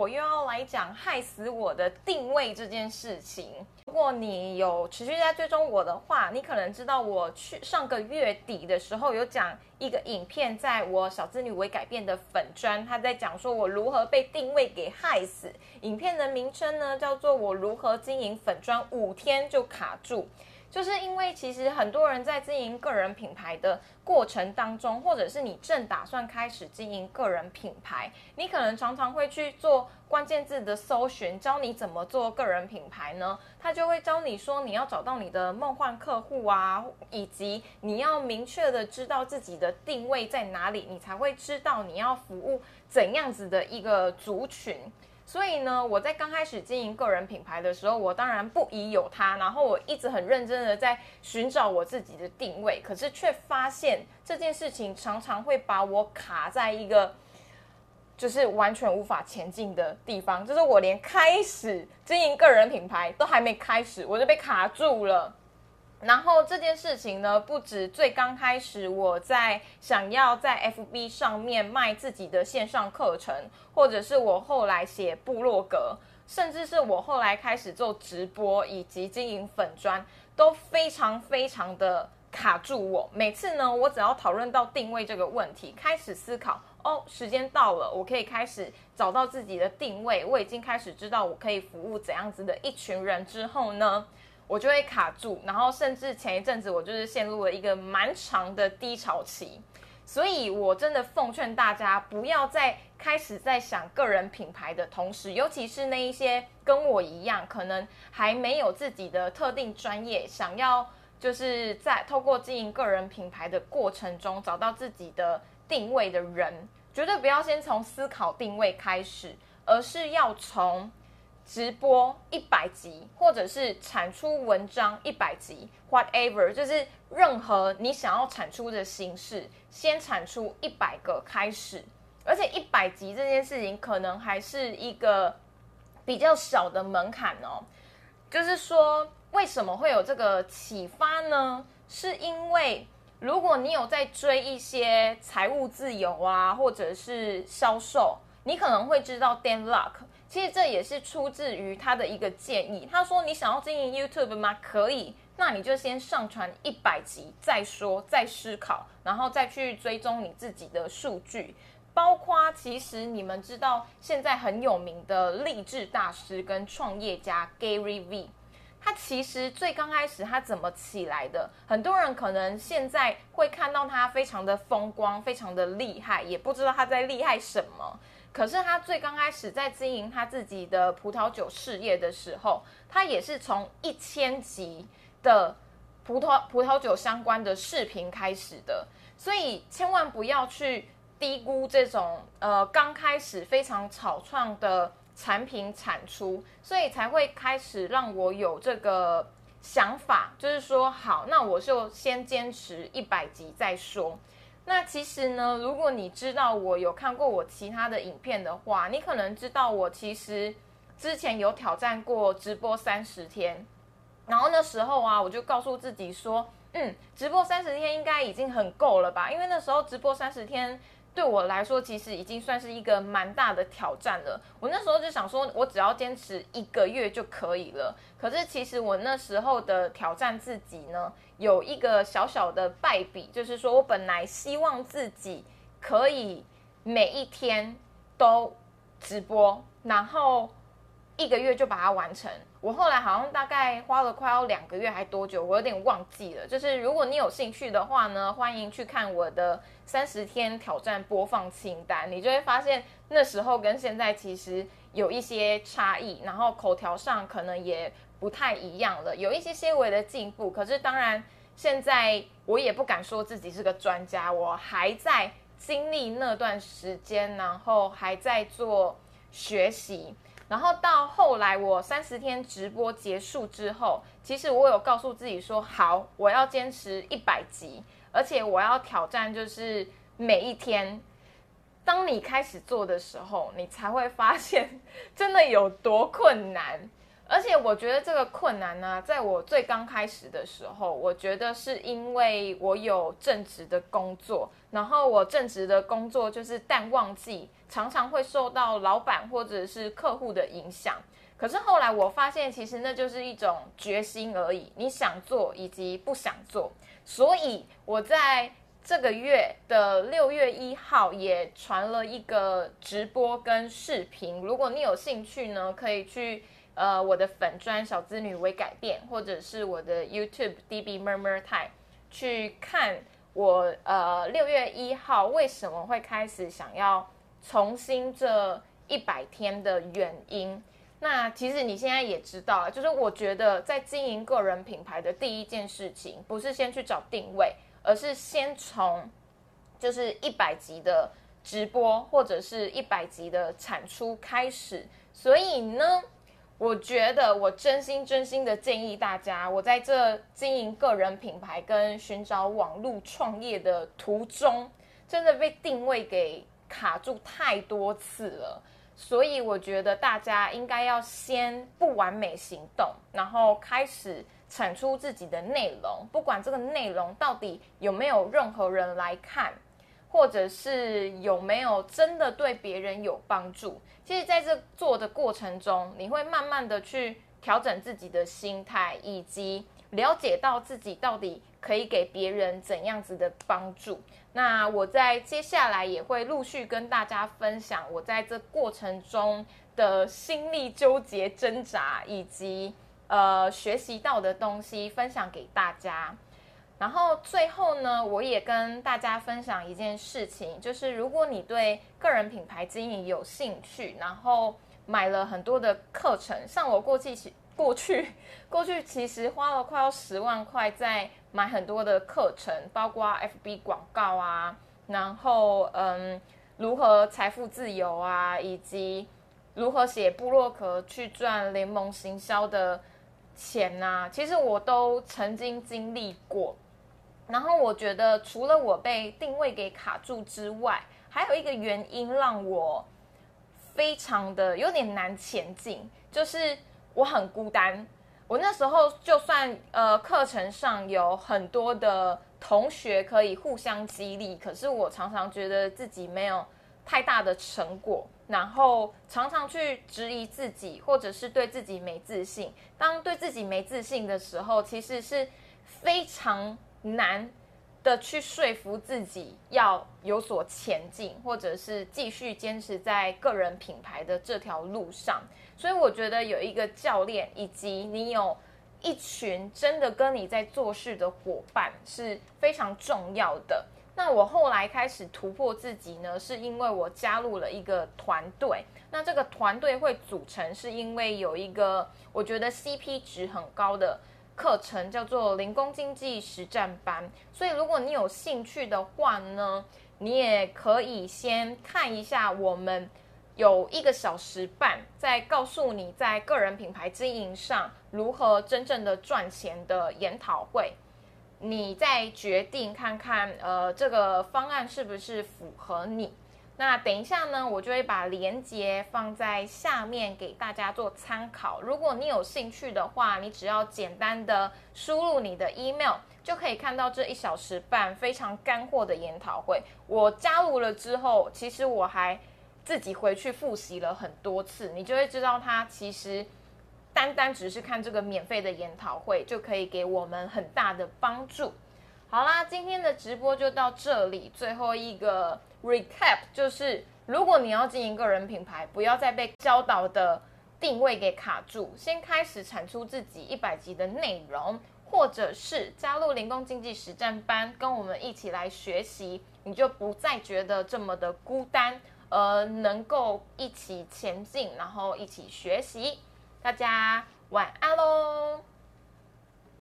我又要来讲害死我的定位这件事情。如果你有持续在追踪我的话，你可能知道我去上个月底的时候有讲一个影片，在我小资女为改变的粉砖，他在讲说我如何被定位给害死。影片的名称呢叫做我如何经营粉砖五天就卡住。就是因为其实很多人在经营个人品牌的过程当中，或者是你正打算开始经营个人品牌，你可能常常会去做关键字的搜寻，教你怎么做个人品牌呢？他就会教你说你要找到你的梦幻客户啊，以及你要明确的知道自己的定位在哪里，你才会知道你要服务怎样子的一个族群。所以呢，我在刚开始经营个人品牌的时候，我当然不疑有他，然后我一直很认真的在寻找我自己的定位，可是却发现这件事情常常会把我卡在一个就是完全无法前进的地方，就是我连开始经营个人品牌都还没开始，我就被卡住了。然后这件事情呢，不止最刚开始，我在想要在 FB 上面卖自己的线上课程，或者是我后来写部落格，甚至是我后来开始做直播以及经营粉砖，都非常非常的卡住我。每次呢，我只要讨论到定位这个问题，开始思考，哦，时间到了，我可以开始找到自己的定位，我已经开始知道我可以服务怎样子的一群人之后呢？我就会卡住，然后甚至前一阵子我就是陷入了一个蛮长的低潮期，所以我真的奉劝大家，不要在开始在想个人品牌的同时，尤其是那一些跟我一样可能还没有自己的特定专业，想要就是在透过经营个人品牌的过程中找到自己的定位的人，绝对不要先从思考定位开始，而是要从。直播一百集，或者是产出文章一百集，whatever，就是任何你想要产出的形式，先产出一百个开始。而且一百集这件事情，可能还是一个比较小的门槛哦。就是说，为什么会有这个启发呢？是因为如果你有在追一些财务自由啊，或者是销售，你可能会知道 Dan Luck。其实这也是出自于他的一个建议。他说：“你想要经营 YouTube 吗？可以，那你就先上传一百集再说，再思考，然后再去追踪你自己的数据。包括其实你们知道，现在很有名的励志大师跟创业家 Gary V，他其实最刚开始他怎么起来的？很多人可能现在会看到他非常的风光，非常的厉害，也不知道他在厉害什么。”可是他最刚开始在经营他自己的葡萄酒事业的时候，他也是从一千集的葡萄葡萄酒相关的视频开始的，所以千万不要去低估这种呃刚开始非常草创的产品产出，所以才会开始让我有这个想法，就是说好，那我就先坚持一百集再说。那其实呢，如果你知道我有看过我其他的影片的话，你可能知道我其实之前有挑战过直播三十天，然后那时候啊，我就告诉自己说，嗯，直播三十天应该已经很够了吧，因为那时候直播三十天。对我来说，其实已经算是一个蛮大的挑战了。我那时候就想说，我只要坚持一个月就可以了。可是其实我那时候的挑战自己呢，有一个小小的败笔，就是说我本来希望自己可以每一天都直播，然后一个月就把它完成。我后来好像大概花了快要两个月还多久，我有点忘记了。就是如果你有兴趣的话呢，欢迎去看我的三十天挑战播放清单，你就会发现那时候跟现在其实有一些差异，然后口条上可能也不太一样了，有一些些微的进步。可是当然现在我也不敢说自己是个专家，我还在经历那段时间，然后还在做学习。然后到后来，我三十天直播结束之后，其实我有告诉自己说，好，我要坚持一百集，而且我要挑战，就是每一天。当你开始做的时候，你才会发现真的有多困难。而且我觉得这个困难呢，在我最刚开始的时候，我觉得是因为我有正职的工作，然后我正职的工作就是淡旺季，常常会受到老板或者是客户的影响。可是后来我发现，其实那就是一种决心而已，你想做以及不想做。所以我在这个月的六月一号也传了一个直播跟视频，如果你有兴趣呢，可以去。呃，我的粉砖小资女为改变，或者是我的 YouTube DB Murmur Time 去看我呃六月一号为什么会开始想要重新这一百天的原因。那其实你现在也知道，就是我觉得在经营个人品牌的第一件事情，不是先去找定位，而是先从就是一百集的直播或者是一百集的产出开始。所以呢。我觉得，我真心真心的建议大家，我在这经营个人品牌跟寻找网络创业的途中，真的被定位给卡住太多次了。所以我觉得大家应该要先不完美行动，然后开始产出自己的内容，不管这个内容到底有没有任何人来看。或者是有没有真的对别人有帮助？其实，在这做的过程中，你会慢慢的去调整自己的心态，以及了解到自己到底可以给别人怎样子的帮助。那我在接下来也会陆续跟大家分享我在这过程中的心力纠结、挣扎，以及呃学习到的东西，分享给大家。然后最后呢，我也跟大家分享一件事情，就是如果你对个人品牌经营有兴趣，然后买了很多的课程，像我过去过去过去其实花了快要十万块在买很多的课程，包括 FB 广告啊，然后嗯，如何财富自由啊，以及如何写部落格去赚联盟行销的钱呐，其实我都曾经经历过。然后我觉得，除了我被定位给卡住之外，还有一个原因让我非常的有点难前进，就是我很孤单。我那时候就算呃课程上有很多的同学可以互相激励，可是我常常觉得自己没有太大的成果，然后常常去质疑自己，或者是对自己没自信。当对自己没自信的时候，其实是非常。难的去说服自己要有所前进，或者是继续坚持在个人品牌的这条路上。所以我觉得有一个教练，以及你有一群真的跟你在做事的伙伴是非常重要的。那我后来开始突破自己呢，是因为我加入了一个团队。那这个团队会组成，是因为有一个我觉得 CP 值很高的。课程叫做零工经济实战班，所以如果你有兴趣的话呢，你也可以先看一下我们有一个小时半，在告诉你在个人品牌经营上如何真正的赚钱的研讨会，你再决定看看，呃，这个方案是不是符合你。那等一下呢，我就会把链接放在下面给大家做参考。如果你有兴趣的话，你只要简单的输入你的 email，就可以看到这一小时半非常干货的研讨会。我加入了之后，其实我还自己回去复习了很多次，你就会知道它其实单单只是看这个免费的研讨会，就可以给我们很大的帮助。好啦，今天的直播就到这里，最后一个。Recap 就是，如果你要经营个人品牌，不要再被教导的定位给卡住，先开始产出自己一百集的内容，或者是加入零工经济实战班，跟我们一起来学习，你就不再觉得这么的孤单，而能够一起前进，然后一起学习。大家晚安喽。